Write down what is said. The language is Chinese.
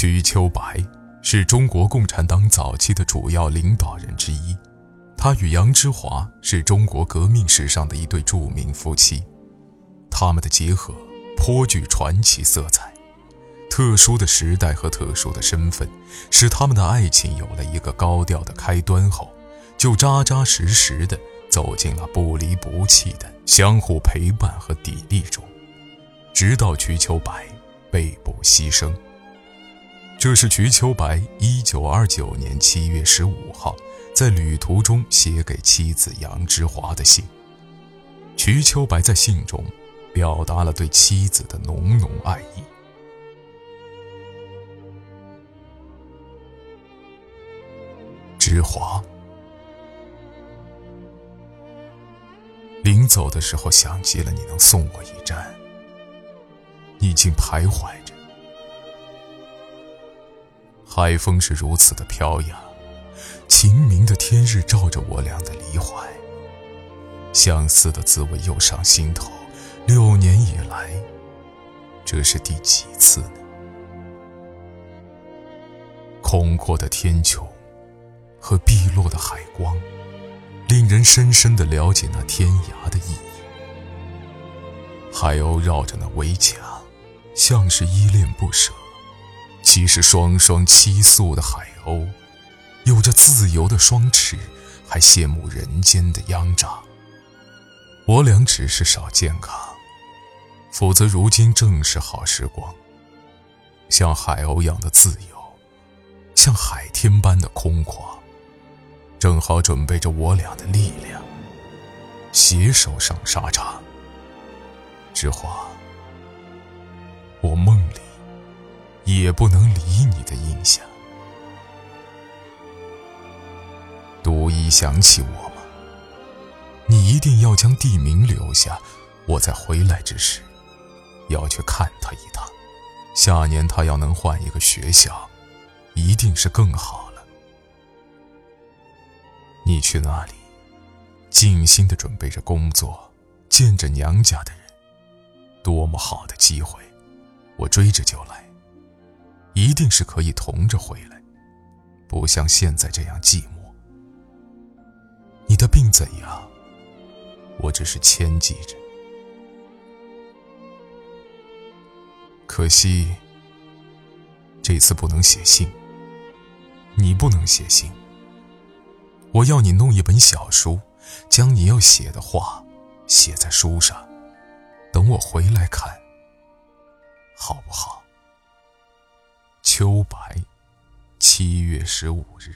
瞿秋白是中国共产党早期的主要领导人之一，他与杨之华是中国革命史上的一对著名夫妻，他们的结合颇具传奇色彩。特殊的时代和特殊的身份，使他们的爱情有了一个高调的开端后，就扎扎实实的走进了不离不弃的相互陪伴和砥砺中，直到瞿秋白被捕牺牲。这是瞿秋白一九二九年七月十五号在旅途中写给妻子杨之华的信。瞿秋白在信中表达了对妻子的浓浓爱意。之华，临走的时候想极了你能送我一站，你竟徘徊着。海风是如此的飘扬，晴明的天日照着我俩的离怀，相思的滋味又上心头。六年以来，这是第几次呢？空阔的天穹。和碧落的海光，令人深深的了解那天涯的意义。海鸥绕着那围墙，像是依恋不舍。其实双双栖宿的海鸥，有着自由的双翅，还羡慕人间的秧长。我俩只是少健康，否则如今正是好时光。像海鸥一样的自由，像海天般的空旷。正好准备着我俩的力量，携手上沙场。之华，我梦也不能离你的印象。独一想起我吗？你一定要将地名留下，我在回来之时要去看他一趟。下年他要能换一个学校，一定是更好了。你去那里，静心的准备着工作，见着娘家的人，多么好的机会！我追着就来，一定是可以同着回来，不像现在这样寂寞。你的病怎样？我只是牵记着，可惜这次不能写信，你不能写信。我要你弄一本小书，将你要写的话写在书上，等我回来看，好不好？秋白，七月十五日。